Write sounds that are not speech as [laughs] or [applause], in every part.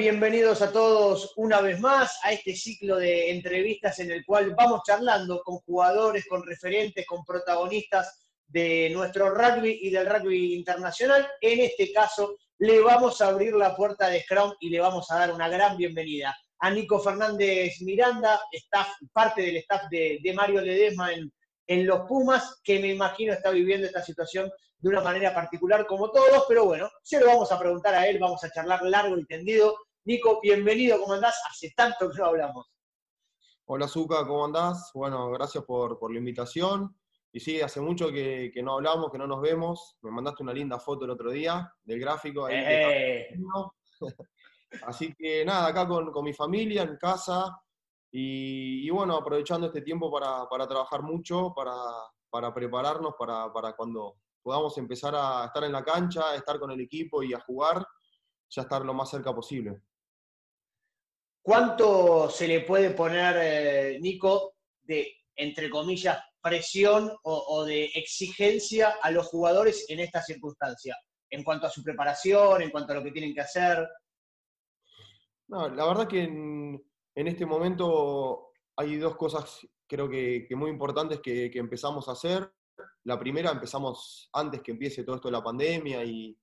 Bienvenidos a todos una vez más a este ciclo de entrevistas en el cual vamos charlando con jugadores, con referentes, con protagonistas de nuestro rugby y del rugby internacional. En este caso, le vamos a abrir la puerta de Scrum y le vamos a dar una gran bienvenida a Nico Fernández Miranda, parte del staff de, Mario Ledesma en, en los Pumas, que me imagino está viviendo esta situación de una manera particular como todos, pero bueno, se lo vamos a preguntar a él, vamos a charlar largo y tendido. Nico, bienvenido, ¿cómo andás? Hace tanto que no hablamos. Hola, Zuka, ¿cómo andás? Bueno, gracias por, la invitación. Y sí, hace mucho que, no hablamos, que no nos vemos. Me mandaste una linda foto el otro día del gráfico. Ahí eh. [laughs] Así que nada, acá con, mi familia, en casa. Y, bueno, aprovechando este tiempo para, trabajar mucho, para, prepararnos para, para cuando podamos empezar a estar en la cancha, estar con el equipo y a jugar, ya estar lo más cerca posible. ¿Cuánto se le puede poner, eh, Nico, de, entre comillas, presión o, de exigencia a los jugadores en esta circunstancia? En cuanto a su preparación, en cuanto a lo que tienen que hacer. La verdad que en, este momento hay dos cosas, creo que, muy importantes que empezamos a hacer la primera empezamos antes que empiece todo esto de la pandemia y,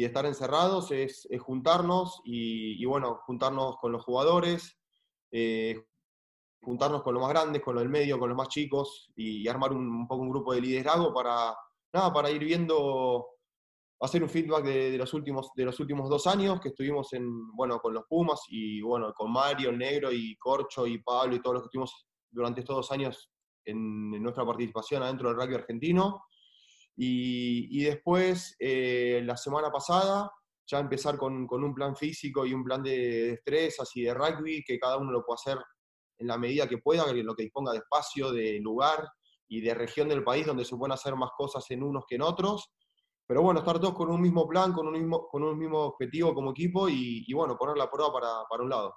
de estar encerrados, es, juntarnos y, bueno, juntarnos con los jugadores, eh, juntarnos con los más grandes, con los del medio, con los más chicos y, armar un, poco un grupo de liderazgo para, nada, para ir viendo, hacer un feedback de, los últimos, de los últimos dos años que estuvimos en, bueno, con los Pumas y bueno, con Mario, el Negro y Corcho y Pablo y todos los que estuvimos durante estos dos años en, nuestra participación adentro del rugby argentino. Y, después, eh, la semana pasada, ya empezar con, un plan físico y un plan de destrezas y de rugby, que cada uno lo pueda hacer en la medida que pueda, en lo que disponga de espacio, de lugar y de región del país donde se pueden hacer más cosas en unos que en otros. Pero bueno, estar todos con un mismo plan, con un mismo, con un mismo objetivo como equipo y, bueno, poner la prueba para, para un lado.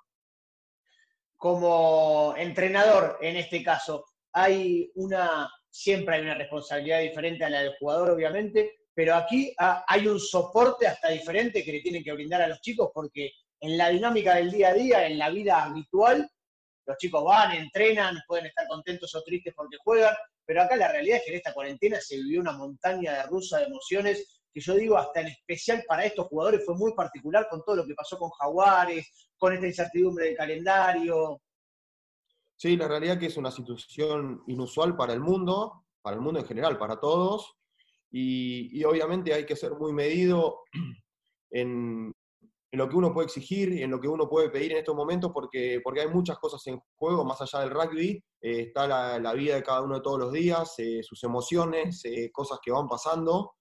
Como entrenador, en este caso, hay una, siempre hay una responsabilidad diferente a la del jugador, obviamente, pero aquí ah, hay un soporte hasta diferente que le tienen que brindar a los chicos porque en la dinámica del día a día, en la vida habitual, los chicos van, entrenan, pueden estar contentos o tristes porque juegan, pero acá la realidad es que en esta cuarentena se vivió una montaña de rusa de emociones que yo digo hasta en especial para estos jugadores fue muy particular con todo lo que pasó con Jaguares, con esta incertidumbre del calendario, Sí, la realidad que es una situación inusual para el mundo, para el mundo en general, para todos, y, obviamente hay que ser muy medido [clears throat] en, lo que uno puede exigir y en lo que uno puede pedir en estos momentos, porque, porque hay muchas cosas en juego, más allá del rugby, eh, está la, vida de cada uno de todos los días, eh, sus emociones, eh, cosas que van pasando,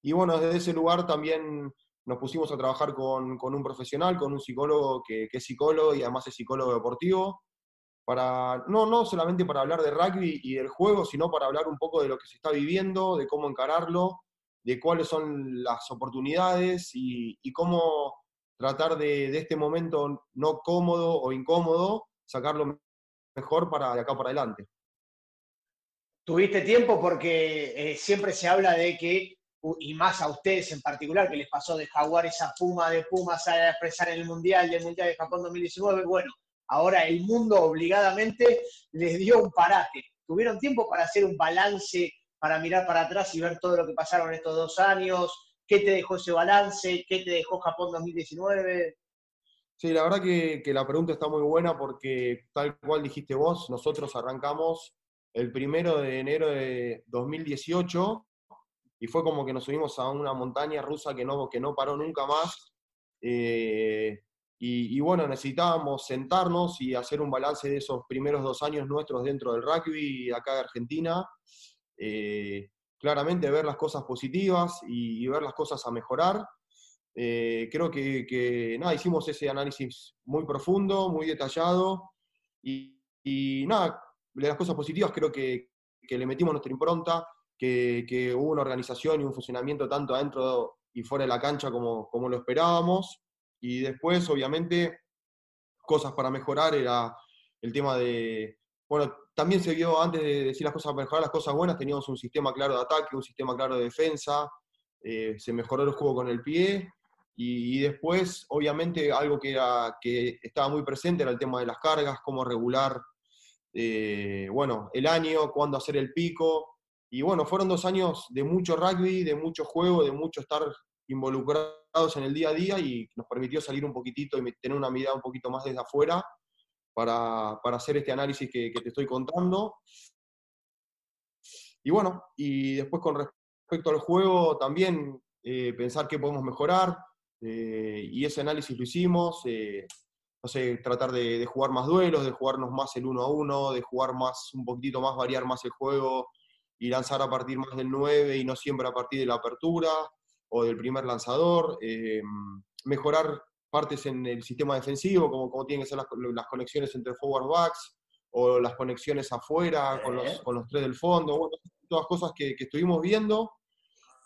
y bueno, desde ese lugar también nos pusimos a trabajar con, un profesional, con un psicólogo que, que es psicólogo y además es psicólogo deportivo, para, no, no solamente para hablar de rugby y del juego, sino para hablar un poco de lo que se está viviendo, de cómo encararlo, de cuáles son las oportunidades y, cómo tratar de, este momento no cómodo o incómodo, sacarlo mejor para de acá para adelante. Tuviste tiempo porque eh, siempre se habla de que, y más a ustedes en particular, que les pasó de jaguar esa puma de pumas a expresar en el Mundial, del Mundial de Japón 2019, bueno, ahora el mundo obligadamente les dio un parate. Tuvieron tiempo para hacer un balance, para mirar para atrás y ver todo lo que pasaron estos dos años. ¿Qué te dejó ese balance? ¿Qué te dejó Japón 2019? Sí, la verdad que, la pregunta está muy buena porque tal cual dijiste vos, nosotros arrancamos el primero de enero de 2018 y fue como que nos subimos a una montaña rusa que no, que no paró nunca más. Eh, y, bueno, necesitábamos sentarnos y hacer un balance de esos primeros dos años nuestros dentro del rugby acá de Argentina. Eh, claramente ver las cosas positivas y, ver las cosas a mejorar. Eh, creo que, nada, hicimos ese análisis muy profundo, muy detallado y, nada, de las cosas positivas creo que, le metimos nuestra impronta, que, hubo una organización y un funcionamiento tanto adentro y fuera de la cancha como, como lo esperábamos. Y después, obviamente, cosas para mejorar era el tema de, bueno, también se vio antes de decir las cosas para mejorar, las cosas buenas, teníamos un sistema claro de ataque, un sistema claro de defensa, eh, se mejoró el juego con el pie Y, después, obviamente, algo que, era, que estaba muy presente era el tema de las cargas, cómo regular, eh, bueno, el año, cuándo hacer el pico. Y bueno, fueron dos años de mucho rugby, de mucho juego, de mucho estar en el día a día y nos permitió salir un poquitito y tener una mirada un poquito más desde afuera para, hacer este análisis que, te estoy contando. Y bueno, y después con respecto al juego, también eh, pensar qué podemos mejorar, eh, y ese análisis lo hicimos, eh, no sé, tratar de, jugar más duelos, de jugarnos más el uno a uno, de jugar más, un poquitito más, variar más el juego y lanzar a partir más del 9 y no siempre a partir de la apertura o del primer lanzador, mejorar partes en el sistema defensivo, como, como tienen que ser las, las, conexiones entre forward backs o las conexiones afuera con los, con los tres del fondo, todas cosas que, que estuvimos viendo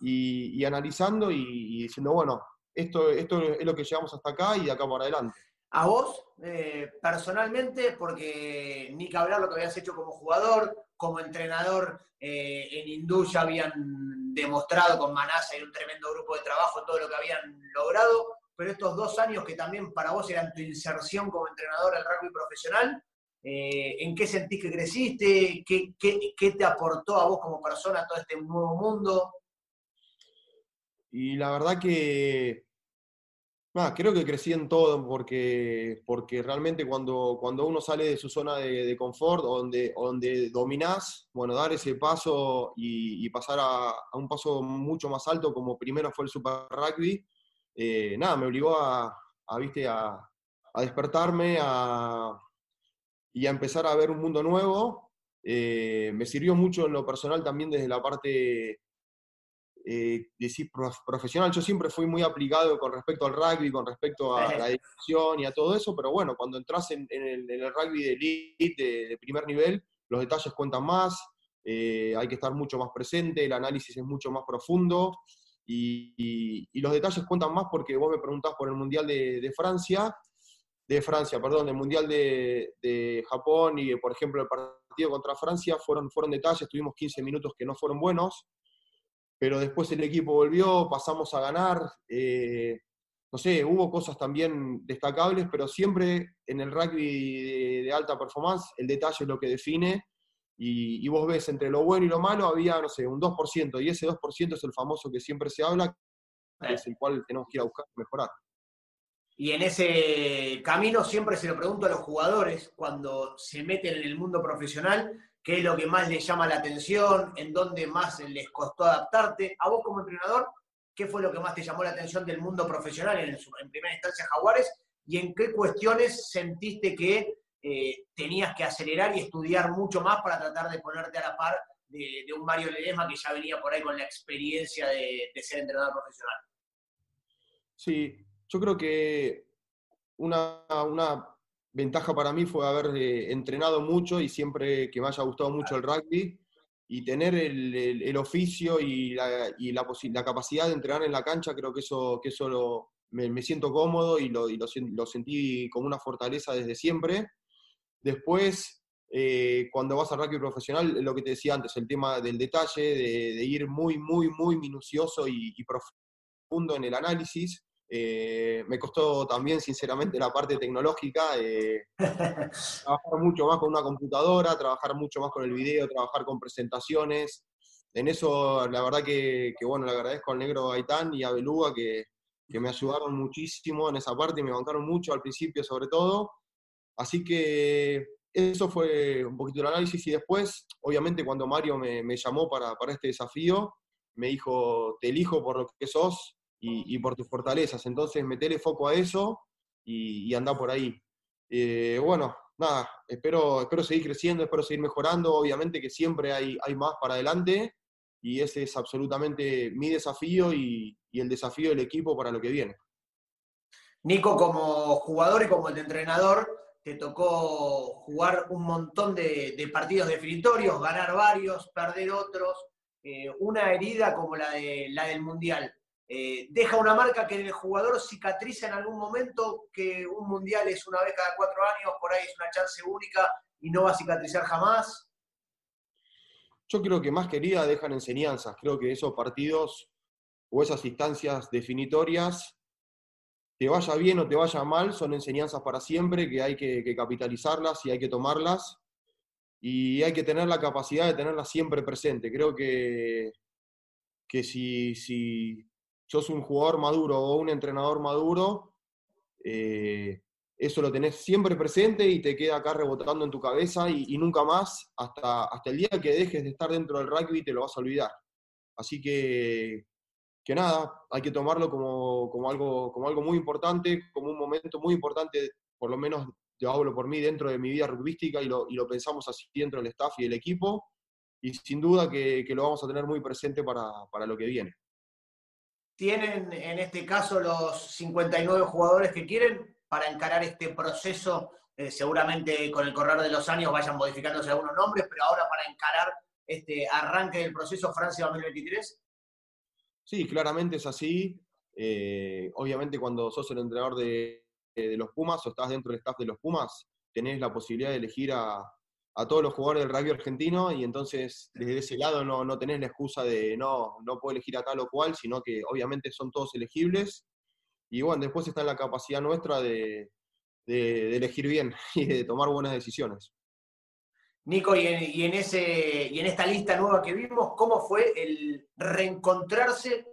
y, analizando y, diciendo, bueno, esto, esto es lo que llevamos hasta acá y de acá para adelante. A vos, eh, personalmente, porque ni que hablar lo que habías hecho como jugador, como entrenador eh, en Hindú ya habían demostrado con Manasa y un tremendo grupo de trabajo todo lo que habían logrado, pero estos dos años que también para vos eran tu inserción como entrenador al rugby profesional, eh, ¿en qué sentís que creciste? ¿Qué, qué te aportó a vos como persona todo este nuevo mundo? Y la verdad que, creo que crecí en todo porque, porque realmente cuando, cuando uno sale de su zona de, confort, donde, donde dominás, bueno, dar ese paso y, pasar a, un paso mucho más alto como primero fue el Super Rugby, eh, nada, me obligó a, a, ¿viste? a, despertarme y a empezar a ver un mundo nuevo. Eh, me sirvió mucho en lo personal también desde la parte eh, decir profesional. Yo siempre fui muy aplicado con respecto al rugby, con respecto a la [laughs] edición y a todo eso, pero bueno, cuando entras en, el, rugby de elite, de, primer nivel, los detalles cuentan más, eh, hay que estar mucho más presente, el análisis es mucho más profundo y, los detalles cuentan más porque vos me preguntás por el Mundial de, Francia, de Francia, perdón, el Mundial de, Japón y, por ejemplo, el partido contra Francia fueron, fueron detalles, tuvimos 15 minutos que no fueron buenos, pero después el equipo volvió, pasamos a ganar. Eh, no sé, hubo cosas también destacables, pero siempre en el rugby de, alta performance el detalle es lo que define. Y, vos ves entre lo bueno y lo malo había, no sé, un 2%, y ese 2% es el famoso que siempre se habla, que es el cual tenemos que ir a buscar mejorar. Y en ese camino siempre se lo pregunto a los jugadores cuando se meten en el mundo profesional, qué es lo que más les llama la atención, en dónde más les costó adaptarte. A vos como entrenador, ¿qué fue lo que más te llamó la atención del mundo profesional en, primera instancia Jaguares? ¿Y en qué cuestiones sentiste que eh, tenías que acelerar y estudiar mucho más para tratar de ponerte a la par de, un Mario Ledesma que ya venía por ahí con la experiencia de, ser entrenador profesional? Sí, yo creo que una, una ventaja para mí fue haber eh, entrenado mucho y siempre que me haya gustado mucho el rugby y tener el, oficio y, la, y la, capacidad de entrenar en la cancha, creo que eso, que eso me, siento cómodo y, lo, lo, sentí como una fortaleza desde siempre. Después, eh, cuando vas al rugby profesional, lo que te decía antes, el tema del detalle, de, ir muy, muy, muy minucioso y, y profundo en el análisis. Eh, me costó también, sinceramente, la parte tecnológica, eh, [laughs] trabajar mucho más con una computadora, trabajar mucho más con el video, trabajar con presentaciones. En eso, la verdad que, bueno, le agradezco al negro Gaitán y a Beluga que, que, me ayudaron muchísimo en esa parte y me bancaron mucho al principio, sobre todo. Así que eso fue un poquito el análisis y después, obviamente, cuando Mario me, me llamó para, para este desafío, me dijo, te elijo por lo que sos, y, por tus fortalezas. Entonces, metele foco a eso y, anda por ahí. Eh, bueno, nada, espero, espero seguir creciendo, espero seguir mejorando. Obviamente que siempre hay, hay más para adelante y ese es absolutamente mi desafío y, y el desafío del equipo para lo que viene. Nico, como jugador y como el entrenador, te tocó jugar un montón de, partidos definitorios, ganar varios, perder otros, eh, una herida como la, de, la del Mundial. Eh, deja una marca que el jugador cicatriza en algún momento, que un mundial es una vez cada cuatro años, por ahí es una chance única y no va a cicatrizar jamás. Yo creo que más querida dejan enseñanzas. Creo que esos partidos o esas instancias definitorias te vaya bien o te vaya mal, son enseñanzas para siempre que hay que, capitalizarlas y hay que tomarlas. Y hay que tener la capacidad de tenerlas siempre presente. Creo que, que si, si sos un jugador maduro o un entrenador maduro, eh, eso lo tenés siempre presente y te queda acá rebotando en tu cabeza y, nunca más, hasta, hasta el día que dejes de estar dentro del rugby, te lo vas a olvidar. Así que que nada, hay que tomarlo como, algo, como algo muy importante, como un momento muy importante, por lo menos yo hablo por mí dentro de mi vida rugbyística y lo, y lo pensamos así dentro del staff y del equipo, y sin duda que, lo vamos a tener muy presente para, lo que viene. ¿Tienen en este caso los 59 jugadores que quieren para encarar este proceso? Eh, seguramente con el correr de los años vayan modificándose algunos nombres, pero ahora para encarar este arranque del proceso Francia 2023? Sí, claramente es así. Eh, obviamente cuando sos el entrenador de, los Pumas o estás dentro del staff de los Pumas, tenés la posibilidad de elegir a, todos los jugadores del rugby argentino y entonces desde ese lado no, no, tenés la excusa de no, no puedo elegir a tal o cual, sino que obviamente son todos elegibles. Y bueno, después está en la capacidad nuestra de, de elegir bien [laughs] y de tomar buenas decisiones. Nico, y en, ese, y en esta lista nueva que vimos, ¿cómo fue el reencontrarse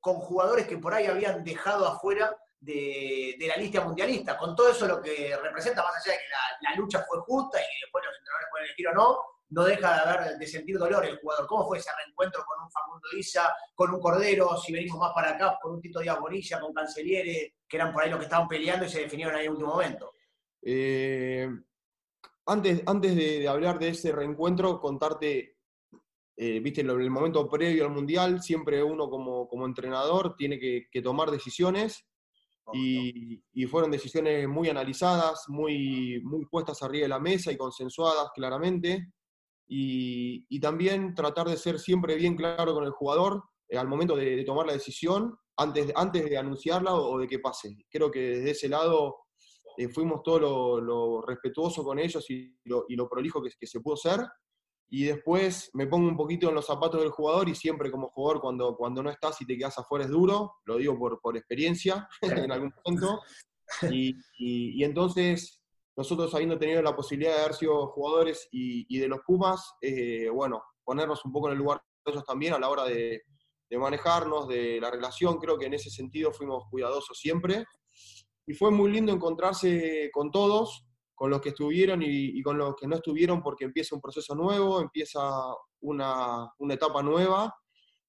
con jugadores que por ahí habían dejado afuera de, la lista mundialista? Con todo eso lo que representa, más allá de que la, lucha fue justa y que después los entrenadores pueden elegir o no, no deja de haber de sentir dolor el jugador. ¿Cómo fue ese reencuentro con un Facundo Isa, con un Cordero, si venimos más para acá, con un Tito Díaz Bonilla, con Canceliere, que eran por ahí los que estaban peleando y se definieron ahí en el último momento? Eh, antes, antes de, hablar de ese reencuentro, contarte, eh, viste, el, momento previo al Mundial, siempre uno como, como entrenador tiene que, tomar decisiones y, fueron decisiones muy analizadas, muy, muy puestas arriba de la mesa y consensuadas claramente. Y, también tratar de ser siempre bien claro con el jugador eh, al momento de, tomar la decisión, antes, antes de anunciarla o de que pase. Creo que desde ese lado eh, fuimos todo lo, lo, respetuoso con ellos y lo, y lo prolijo que, que, se pudo ser. Y después me pongo un poquito en los zapatos del jugador y siempre como jugador cuando, cuando no estás y te quedas afuera es duro, lo digo por, por experiencia [laughs] en algún punto. Y, y, entonces nosotros habiendo tenido la posibilidad de haber sido jugadores y, y de los Pumas, eh, bueno, ponernos un poco en el lugar de ellos también a la hora de, de manejarnos, de la relación, creo que en ese sentido fuimos cuidadosos siempre y fue muy lindo encontrarse con todos, con los que estuvieron y, con los que no estuvieron, porque empieza un proceso nuevo, empieza una, etapa nueva,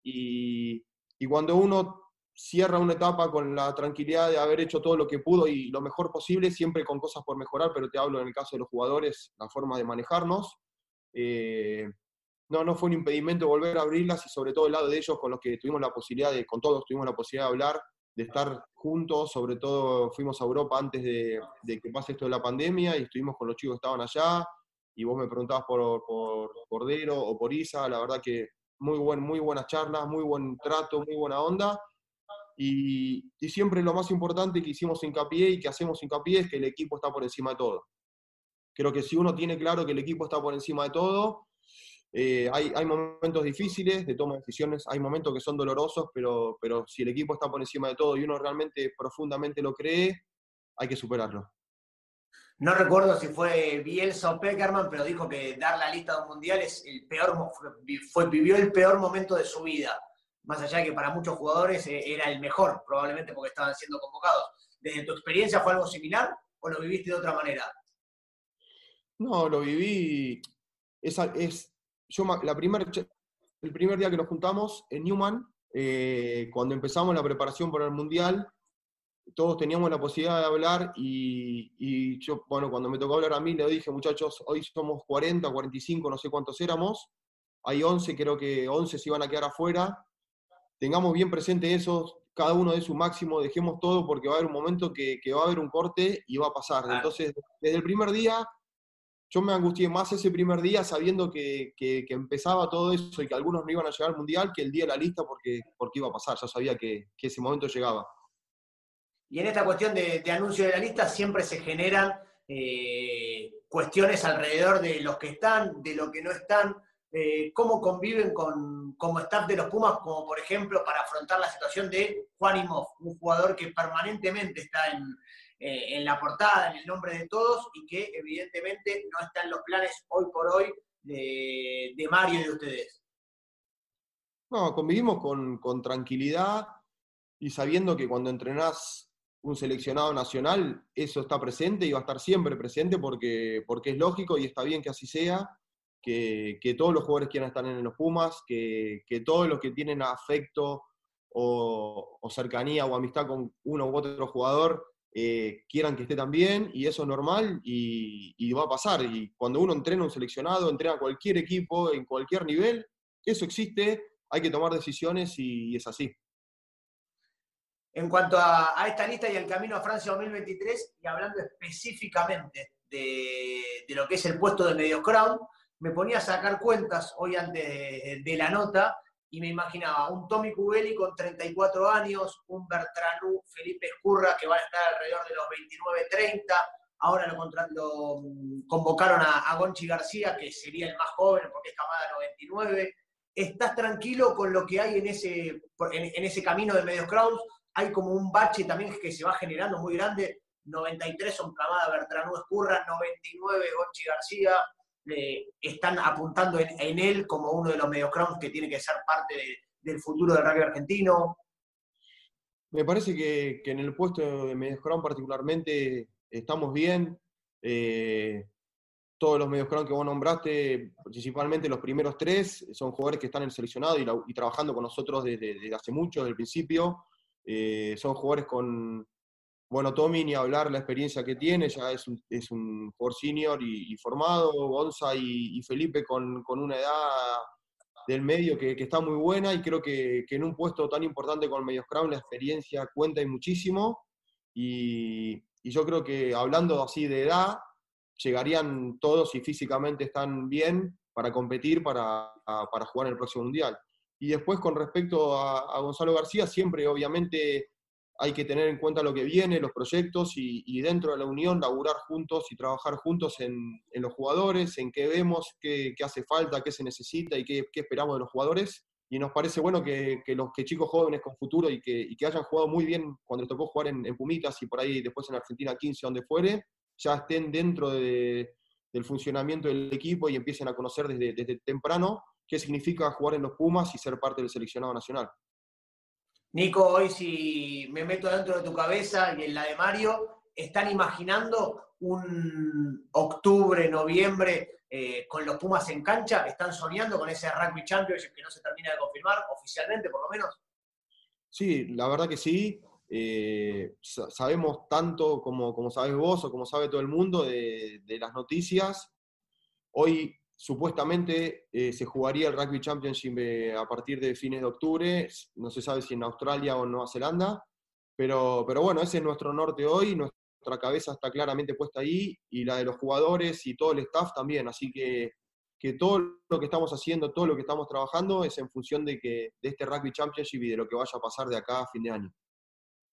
y, cuando uno cierra una etapa con la tranquilidad de haber hecho todo lo que pudo y lo mejor posible, siempre con cosas por mejorar, pero te hablo en el caso de los jugadores, la forma de manejarnos. Eh, no, no fue un impedimento volver a abrirlas y sobre todo el lado de ellos con los que tuvimos la posibilidad de, con todos tuvimos la posibilidad de hablar de estar juntos, sobre todo fuimos a Europa antes de, que pase esto de la pandemia y estuvimos con los chicos que estaban allá y vos me preguntabas por, por Cordero o por Isa, la verdad que muy, buen, muy buenas charlas, muy buen trato, muy buena onda. Y, y, siempre lo más importante que hicimos hincapié y que hacemos hincapié es que el equipo está por encima de todo. Creo que si uno tiene claro que el equipo está por encima de todo, eh, hay, hay, momentos difíciles de toma de decisiones, hay momentos que son dolorosos, pero, pero si el equipo está por encima de todo y uno realmente profundamente lo cree, hay que superarlo. No recuerdo si fue Bielsa o Peckerman, pero dijo que dar la lista de un mundial es el peor, fue, vivió el peor momento de su vida. Más allá de que para muchos jugadores eh, era el mejor, probablemente porque estaban siendo convocados. ¿Desde tu experiencia fue algo similar o lo viviste de otra manera? No, lo viví. Es, es, yo la el primer día que nos juntamos en Newman, eh, cuando empezamos la preparación para el Mundial, todos teníamos la posibilidad de hablar y, yo, bueno, cuando me tocó hablar a mí, le dije, muchachos, hoy somos 40, 45, no sé cuántos éramos, hay 11, creo que 11 se iban a quedar afuera, tengamos bien presente eso, cada uno de su máximo, dejemos todo porque va a haber un momento que, que va a haber un corte y va a pasar. Entonces, desde el primer día yo me angustié más ese primer día sabiendo que, empezaba todo eso y que algunos no iban a llegar al Mundial que el día de la lista porque, porque iba a pasar, ya sabía que, ese momento llegaba. Y en esta cuestión de, anuncio de la lista siempre se generan eh, cuestiones alrededor de los que están, de los que no están. eh, cómo conviven con, como staff de los Pumas, como por ejemplo para afrontar la situación de Juan Imov, un jugador que permanentemente está en, eh, en la portada, en el nombre de todos, y que evidentemente no está en los planes hoy por hoy de, Mario y de ustedes. No, convivimos con, con tranquilidad y sabiendo que cuando entrenás un seleccionado nacional, eso está presente y va a estar siempre presente porque, porque es lógico y está bien que así sea, que, que todos los jugadores quieran estar en los Pumas, que, que todos los que tienen afecto o, cercanía o amistad con uno u otro jugador eh, quieran que esté también y eso es normal y, va a pasar. Y cuando uno entrena un seleccionado, entrena cualquier equipo en cualquier nivel, eso existe, hay que tomar decisiones y, es así. En cuanto a, esta lista y el camino a Francia 2023, y hablando específicamente de, lo que es el puesto de medio crown, me ponía a sacar cuentas hoy antes de la nota y me imaginaba un Tommy Cubelli con 34 años, un Bertranú Felipe Escurra que van a estar alrededor de los 29-30, ahora lo, lo, convocaron a, a, Gonchi García, que sería el más joven porque es camada 99. ¿Estás tranquilo con lo que hay en ese, en, en ese camino de medios crowds? hay como un bache también que se va generando muy grande. 93 son Camada, Bertranú Escurra, 99 Gonchi García. Eh, están apuntando en, él como uno de los mediocrowns que tiene que ser parte de, del futuro del rugby argentino. Me parece que, en el puesto de mediocrown particularmente estamos bien. Eh, todos los mediocrown que vos nombraste, principalmente los primeros tres, son jugadores que están en el seleccionado y, trabajando con nosotros desde, desde hace mucho, desde el principio. Eh, son jugadores con, bueno, Tommy, ni hablar la experiencia que tiene, ya es un, es un jugador senior y, y formado, Gonza y, y Felipe con, con, una edad del medio que, que, está muy buena y creo que, que, en un puesto tan importante con Medios Crown la experiencia cuenta y muchísimo y, y yo creo que hablando así de edad, llegarían todos y físicamente están bien para competir, para, para jugar en el próximo Mundial. Y después con respecto a, a, Gonzalo García, siempre obviamente hay que tener en cuenta lo que viene, los proyectos y, y dentro de la unión laburar juntos y trabajar juntos en, en los jugadores, en qué vemos, qué, qué, hace falta, qué se necesita y qué, qué, esperamos de los jugadores. Y nos parece bueno que, que los que chicos jóvenes con futuro y que, y que hayan jugado muy bien cuando les tocó jugar en, en, Pumitas y por ahí después en Argentina 15, donde fuere, ya estén dentro de, del funcionamiento del equipo y empiecen a conocer desde, desde temprano qué significa jugar en los Pumas y ser parte del seleccionado nacional. Nico, hoy si me meto dentro de tu cabeza y en la de Mario, ¿están imaginando un octubre, noviembre eh, con los Pumas en cancha? ¿Están soñando con ese Rugby Championship que no se termina de confirmar oficialmente, por lo menos? Sí, la verdad que sí. Eh, sabemos tanto como, como sabes vos o como sabe todo el mundo de, de las noticias. Hoy supuestamente eh, se jugaría el Rugby Championship eh, a partir de fines de octubre, no se sabe si en Australia o en Nueva Zelanda, pero, pero bueno, ese es nuestro norte hoy, nuestra cabeza está claramente puesta ahí y la de los jugadores y todo el staff también, así que, que todo lo que estamos haciendo, todo lo que estamos trabajando es en función de, que, de este Rugby Championship y de lo que vaya a pasar de acá a fin de año.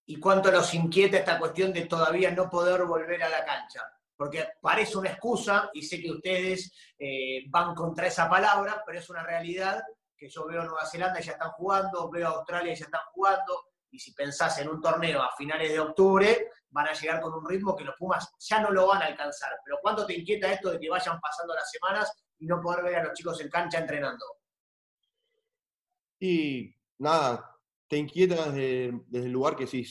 ¿Y cuánto nos inquieta esta cuestión de todavía no poder volver a la cancha? Porque parece una excusa y sé que ustedes eh, van contra esa palabra, pero es una realidad que yo veo Nueva Zelanda y ya están jugando, veo Australia y ya están jugando, y si pensás en un torneo a finales de octubre, van a llegar con un ritmo que los Pumas ya no lo van a alcanzar. Pero ¿cuánto te inquieta esto de que vayan pasando las semanas y no poder ver a los chicos en cancha entrenando? Y nada, te inquieta desde, desde el lugar que sí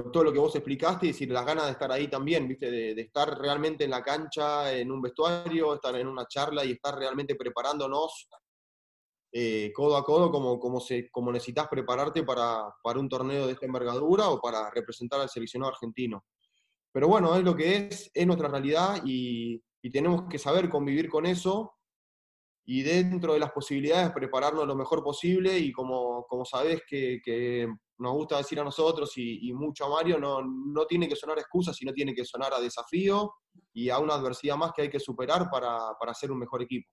todo lo que vos explicaste y decir, las ganas de estar ahí también, ¿viste? De, estar realmente en la cancha, en un vestuario, estar en una charla y estar realmente preparándonos eh, codo a codo como, como, se, como necesitas prepararte para, para un torneo de esta envergadura o para representar al seleccionado argentino. Pero bueno, es lo que es, es nuestra realidad y, y tenemos que saber convivir con eso y dentro de las posibilidades prepararnos lo mejor posible y como, como sabés que nos gusta decir a nosotros y, y, mucho a Mario, no, no tiene que sonar excusa, sino tiene que sonar a desafío y a una adversidad más que hay que superar para, para ser un mejor equipo.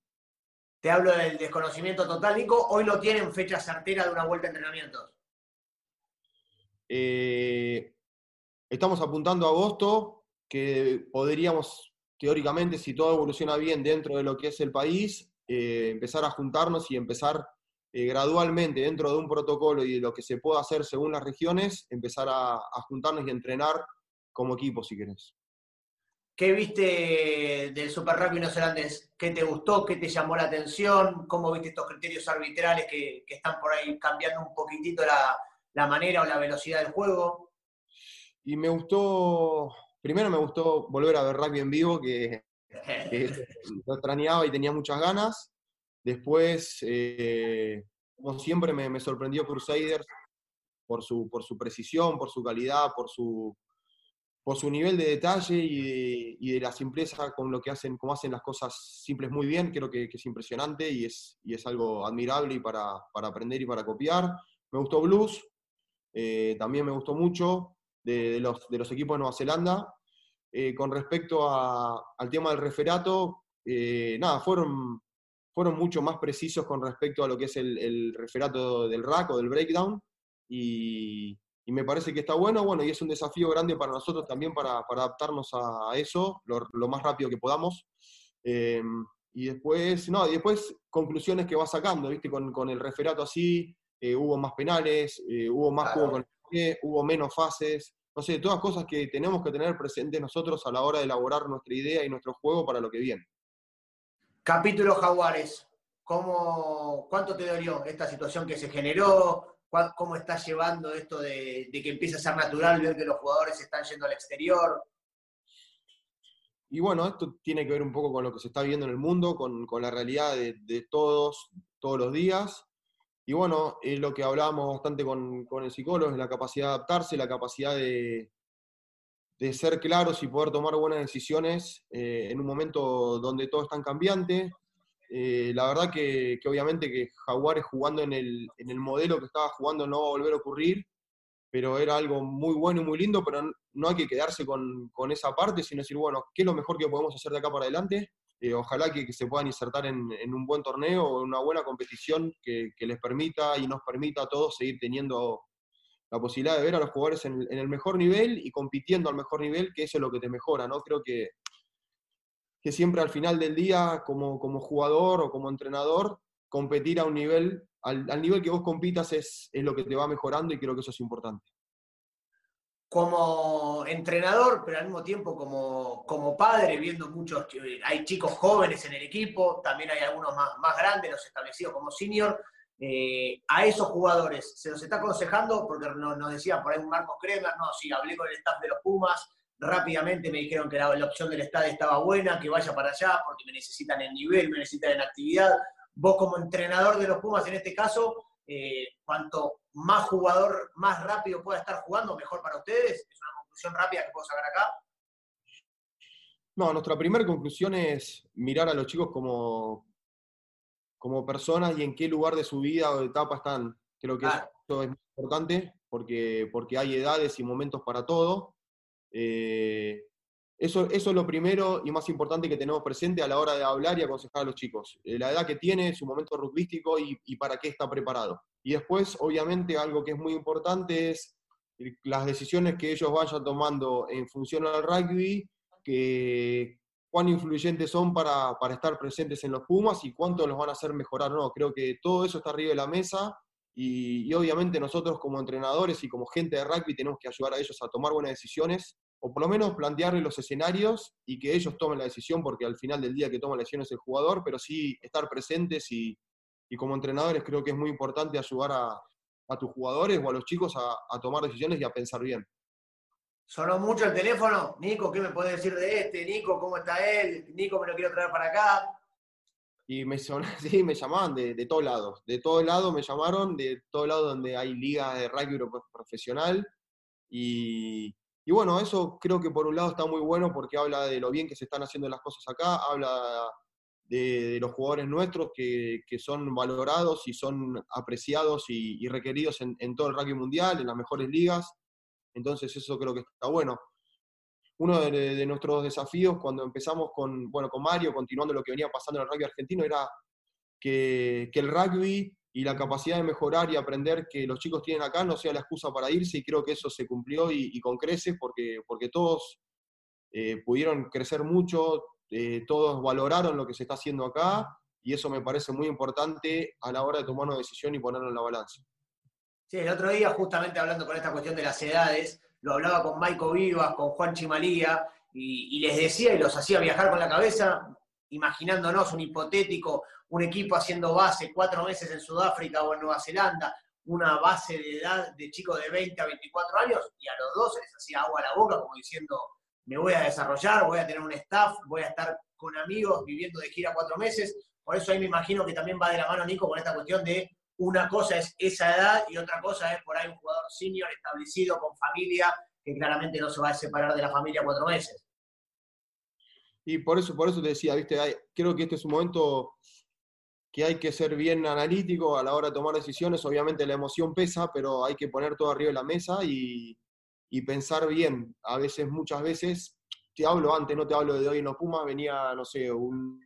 Te hablo del desconocimiento total, Nico. Hoy lo tienen fecha certera de una vuelta a entrenamientos. Eh, estamos apuntando a agosto, que podríamos, teóricamente, si todo evoluciona bien dentro de lo que es el país, eh, empezar a juntarnos y empezar eh, gradualmente dentro de un protocolo y de lo que se pueda hacer según las regiones, empezar a, a juntarnos y entrenar como equipo, si querés. ¿Qué viste del Super Rugby neozelandés? ¿Qué te gustó? ¿Qué te llamó la atención? ¿Cómo viste estos criterios arbitrales que, que están por ahí cambiando un poquitito la, la, manera o la velocidad del juego? Y me gustó, primero me gustó volver a ver rugby en vivo, que, que [laughs] lo extrañaba y tenía muchas ganas. Después, eh, como siempre, me, sorprendió Crusaders por su, por su precisión, por su calidad, por su, por su nivel de detalle y de, y de, la simpleza con lo que hacen, cómo hacen las cosas simples muy bien, creo que, es impresionante y es, y es algo admirable y para, para, aprender y para copiar. Me gustó Blues, eh, también me gustó mucho de, los, de los equipos de Nueva Zelanda. Eh, con respecto al tema del referato, nada, fueron, fueron mucho más precisos con respecto a lo que es el, el referato del rack o del breakdown y, y me parece que está bueno, bueno, y es un desafío grande para nosotros también para, para adaptarnos a, eso lo, lo, más rápido que podamos. Eh, y después, no, y después conclusiones que va sacando, ¿viste? Con, con el referato así, eh, hubo más penales, eh, hubo más claro. juego con el hubo menos fases, no sé, todas cosas que tenemos que tener presentes nosotros a la hora de elaborar nuestra idea y nuestro juego para lo que viene. Capítulo Jaguares, ¿cómo, ¿cuánto te dolió esta situación que se generó? cómo estás llevando esto de, que empieza a ser natural ver que los jugadores están yendo al exterior. Y bueno, esto tiene que ver un poco con lo que se está viendo en el mundo, con, la realidad de, de, todos, todos los días. Y bueno, es lo que hablábamos bastante con, con el psicólogo, es la capacidad de adaptarse, la capacidad de, de ser claros y poder tomar buenas decisiones eh, en un momento donde todo es tan cambiante, eh, la verdad que, que, obviamente que Jaguares jugando en el, en el modelo que estaba jugando no va a volver a ocurrir, pero era algo muy bueno y muy lindo, pero no hay que quedarse con, con esa parte, sino decir, bueno, ¿qué es lo mejor que podemos hacer de acá para adelante? Eh, ojalá que, que, se puedan insertar en, en, un buen torneo en una buena competición que, que, les permita y nos permita a todos seguir teniendo la posibilidad de ver a los jugadores en, en el mejor nivel y compitiendo al mejor nivel, que eso es lo que te mejora, ¿no? Creo que que siempre al final del día, como, como jugador o como entrenador, competir a un nivel, al, al, nivel que vos compitas es, es lo que te va mejorando y creo que eso es importante. Como entrenador, pero al mismo tiempo como, como padre, viendo muchos, hay chicos jóvenes en el equipo, también hay algunos más, más grandes, los establecidos como senior, eh, a esos jugadores, ¿se los está aconsejando? Porque nos, nos decía por ahí un Marcos Kremer, no, sí, hablé con el staff de los Pumas, rápidamente me dijeron que la, opción del estadio estaba buena, que vaya para allá porque me necesitan en nivel, me necesitan en actividad. Vos como entrenador de los Pumas en este caso, eh, cuanto más jugador, más rápido pueda estar jugando, mejor para ustedes. Es una conclusión rápida que puedo sacar acá. No, nuestra primera conclusión es mirar a los chicos como, como personas y en qué lugar de su vida o de etapa están. Creo que claro. eso es muy importante porque, porque hay edades y momentos para todo eh, eso, eso, es lo primero y más importante que tenemos presente a la hora de hablar y aconsejar a los chicos. Eh, la edad que tiene, su momento rugbyístico y, y, para qué está preparado. Y después, obviamente, algo que es muy importante es las decisiones que ellos vayan tomando en función al rugby, que, cuán influyentes son para, para estar presentes en los Pumas y cuánto los van a hacer mejorar. No, creo que todo eso está arriba de la mesa y, y, obviamente nosotros como entrenadores y como gente de rugby tenemos que ayudar a ellos a tomar buenas decisiones, o por lo menos plantearles los escenarios y que ellos tomen la decisión, porque al final del día que toma la decisión es el jugador, pero sí estar presentes y, y como entrenadores creo que es muy importante ayudar a, a tus jugadores o a los chicos a, a, tomar decisiones y a pensar bien. Sonó mucho el teléfono. Nico, ¿qué me puedes decir de este? Nico, ¿cómo está él? Nico, me lo quiero traer para acá y me, son, [laughs] sí, me llamaban de, de todos lados. De todos lados me llamaron, de todos lados donde hay ligas de rugby profesional. Y, y, bueno, eso creo que por un lado está muy bueno porque habla de lo bien que se están haciendo las cosas acá, habla de, los jugadores nuestros que, que, son valorados y son apreciados y, y requeridos en, en, todo el rugby mundial, en las mejores ligas. Entonces eso creo que está bueno uno de, nuestros desafíos cuando empezamos con, bueno, con Mario, continuando lo que venía pasando en el rugby argentino, era que, que, el rugby y la capacidad de mejorar y aprender que los chicos tienen acá no sea la excusa para irse y creo que eso se cumplió y, y con creces porque, porque todos eh, pudieron crecer mucho, eh, todos valoraron lo que se está haciendo acá y eso me parece muy importante a la hora de tomar una decisión y ponerlo en la balanza. Sí, el otro día, justamente hablando con esta cuestión de las edades, lo hablaba con Maico Vivas, con Juan Chimalía, y, les decía y los hacía viajar con la cabeza, imaginándonos un hipotético, un equipo haciendo base cuatro meses en Sudáfrica o en Nueva Zelanda, una base de edad de chicos de 20 a 24 años, y a los dos se les hacía agua a la boca, como diciendo, me voy a desarrollar, voy a tener un staff, voy a estar con amigos viviendo de gira cuatro meses. Por eso ahí me imagino que también va de la mano Nico con esta cuestión de una cosa es esa edad y otra cosa es por ahí un jugador senior establecido con familia que claramente no se va a separar de la familia cuatro meses. Y por eso, por eso te decía, viste, creo que este es un momento que hay que ser bien analítico a la hora de tomar decisiones. Obviamente la emoción pesa, pero hay que poner todo arriba de la mesa y, pensar bien. A veces, muchas veces, te hablo antes, no te hablo de hoy en los Pumas, venía, no sé, un,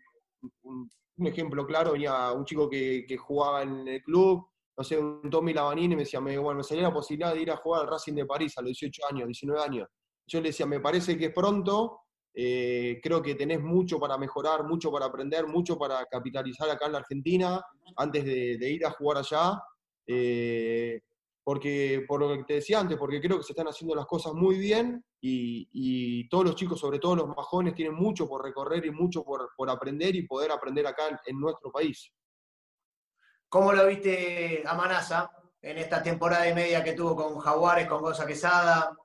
un ejemplo claro, venía un chico que, jugaba en el club, no sé, un Tommy Lavanini, me decía, me, bueno, me salía la posibilidad de ir a jugar al Racing de París a los 18 años, 19 años. Yo le decía, me parece que es pronto, eh, creo que tenés mucho para mejorar, mucho para aprender, mucho para capitalizar acá en la Argentina antes de, ir a jugar allá. Eh, porque, por lo que te decía antes, porque creo que se están haciendo las cosas muy bien y, todos los chicos, sobre todo los más jóvenes, tienen mucho por recorrer y mucho por, aprender y poder aprender acá en, nuestro país. ¿Cómo lo viste a Manasa en esta temporada de media que tuvo con Jaguares, con Goza Quesada?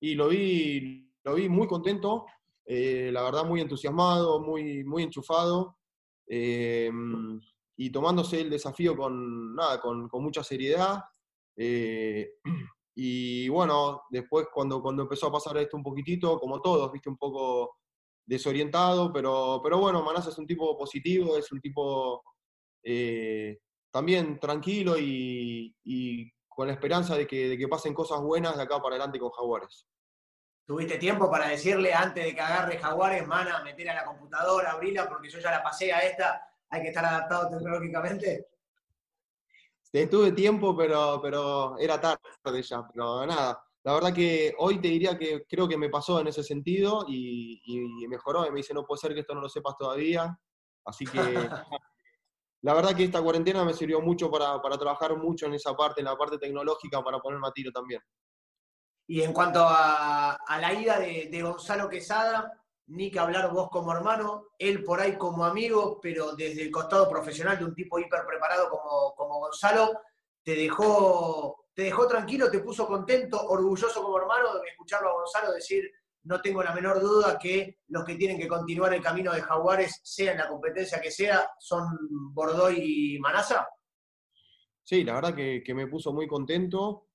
Y lo vi, lo vi muy contento, eh, la verdad muy entusiasmado, muy, muy enchufado. Eh, y tomándose el desafío con, nada, con, con mucha seriedad. Eh, [clears throat] y bueno, después cuando, cuando empezó a pasar esto un poquitito, como todos, viste, un poco desorientado, pero, pero bueno, Manasa es un tipo positivo, es un tipo eh, también tranquilo y, con la esperanza de que, que pasen cosas buenas de acá para adelante con Jaguares. ¿Tuviste tiempo para decirle antes de que agarre Jaguares, mana, meter a la computadora, abrirla, porque yo ya la pasé a esta, hay que estar adaptado tecnológicamente. Tuve tiempo, pero, pero era tarde ya, pero nada. La verdad que hoy te diría que creo que me pasó en ese sentido y, mejoró. Y me dice, no puede ser que esto no lo sepas todavía. Así que [laughs] la verdad que esta cuarentena me sirvió mucho para, trabajar mucho en esa parte, en la parte tecnológica, para ponerme a tiro también. Y en cuanto a, la ida de, de Gonzalo Quesada, ni que hablar vos como hermano, él por ahí como amigo, pero desde el costado profesional de un tipo hiper preparado como, como Gonzalo, te dejó, te dejó tranquilo, te puso contento, orgulloso como hermano de escucharlo a Gonzalo decir, no tengo la menor duda que los que tienen que continuar el camino de Jaguares, sea en la competencia que sea, son Bordoy y Manasa. Sí, la verdad que, me puso muy contento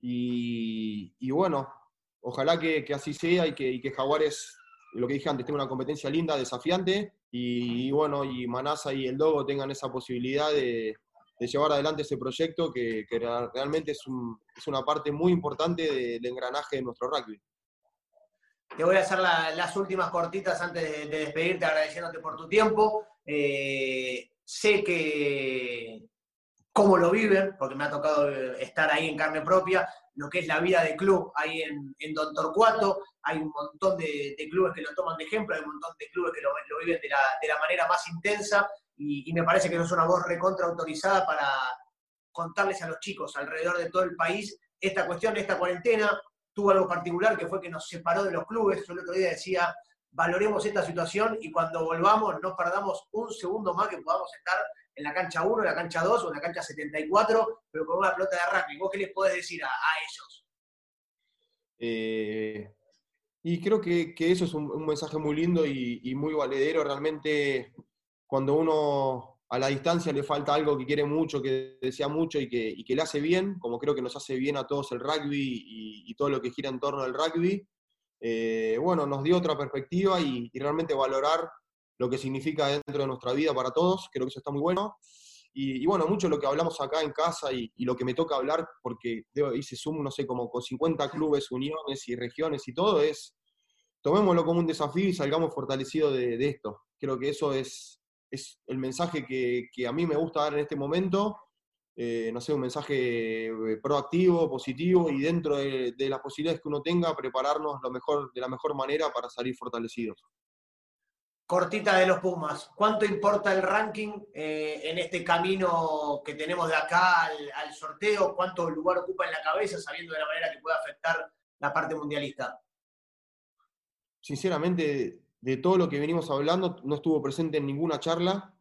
y, bueno, ojalá que, así sea y que, y que Jaguares lo que dije antes, tengo una competencia linda, desafiante, y, bueno, y Manasa y el Dogo tengan esa posibilidad de, llevar adelante ese proyecto que, realmente es, una parte muy importante del engranaje de nuestro rugby. Te voy a hacer las últimas cortitas antes de, despedirte, agradeciéndote por tu tiempo. Eh, sé que cómo lo viven, porque me ha tocado estar ahí en carne propia, lo que es la vida de club ahí en, Don Torcuato. Hay un montón de, clubes que lo toman de ejemplo, hay un montón de clubes que lo, viven de la, manera más intensa y, me parece que no es una voz recontra autorizada para contarles a los chicos alrededor de todo el país esta cuestión, esta cuarentena. Tuvo algo particular que fue que nos separó de los clubes. Yo el otro día decía, valoremos esta situación y cuando volvamos no perdamos un segundo más que podamos estar en la cancha 1, en la cancha 2 o en la cancha 74, pero con una pelota de rugby. ¿Vos qué les podés decir a, ellos? Eh, y creo que, eso es un, mensaje muy lindo y, muy valedero. Realmente, cuando uno a la distancia le falta algo que quiere mucho, que desea mucho y que, le hace bien, como creo que nos hace bien a todos el rugby y, todo lo que gira en torno al rugby, eh, bueno, nos dio otra perspectiva y realmente valorar lo que significa dentro de nuestra vida para todos, creo que eso está muy bueno. Y, bueno, mucho lo que hablamos acá en casa y, lo que me toca hablar, porque hice Zoom, no sé, como con 50 clubes, uniones y regiones y todo, es tomémoslo como un desafío y salgamos fortalecidos de, esto. Creo que eso es, es el mensaje que, a mí me gusta dar en este momento. Eh, no sé, un mensaje eh, proactivo, positivo y dentro de, de las posibilidades que uno tenga, prepararnos lo mejor, de la mejor manera para salir fortalecidos. Cortita de los Pumas. ¿Cuánto importa el ranking eh, en este camino que tenemos de acá al, sorteo? ¿Cuánto lugar ocupa en la cabeza, sabiendo de la manera que puede afectar la parte mundialista? Sinceramente, de todo lo que venimos hablando, no estuvo presente en ninguna charla.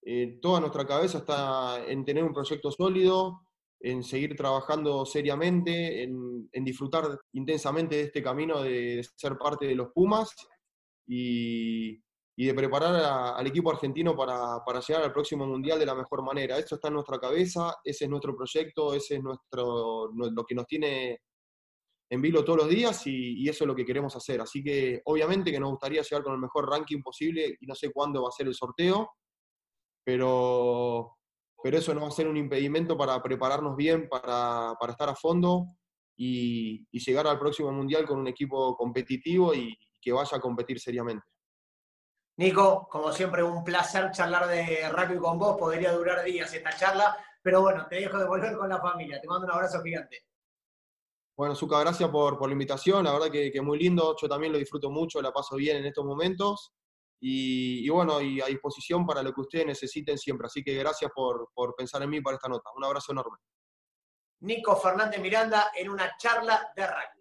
Eh, toda nuestra cabeza está en tener un proyecto sólido, en seguir trabajando seriamente, en, disfrutar intensamente de este camino de, ser parte de los Pumas y, de preparar al equipo argentino para, llegar al próximo Mundial de la mejor manera. Eso está en nuestra cabeza, ese es nuestro proyecto, ese es nuestro, lo que nos tiene en vilo todos los días y, y, eso es lo que queremos hacer. Así que obviamente que nos gustaría llegar con el mejor ranking posible y no sé cuándo va a ser el sorteo, pero pero eso no va a ser un impedimento para prepararnos bien, para, estar a fondo y, llegar al próximo Mundial con un equipo competitivo y que vaya a competir seriamente. Nico, como siempre, un placer charlar de rugby con vos. Podría durar días esta charla, pero bueno, te dejo de volver con la familia. Te mando un abrazo gigante. Bueno, Zuka, gracias por, la invitación. La verdad que, que muy lindo. Yo también lo disfruto mucho, la paso bien en estos momentos. Y, bueno, y a disposición para lo que ustedes necesiten siempre. Así que gracias por, por pensar en mí para esta nota. Un abrazo enorme. Nico Fernández Miranda en una charla de rugby.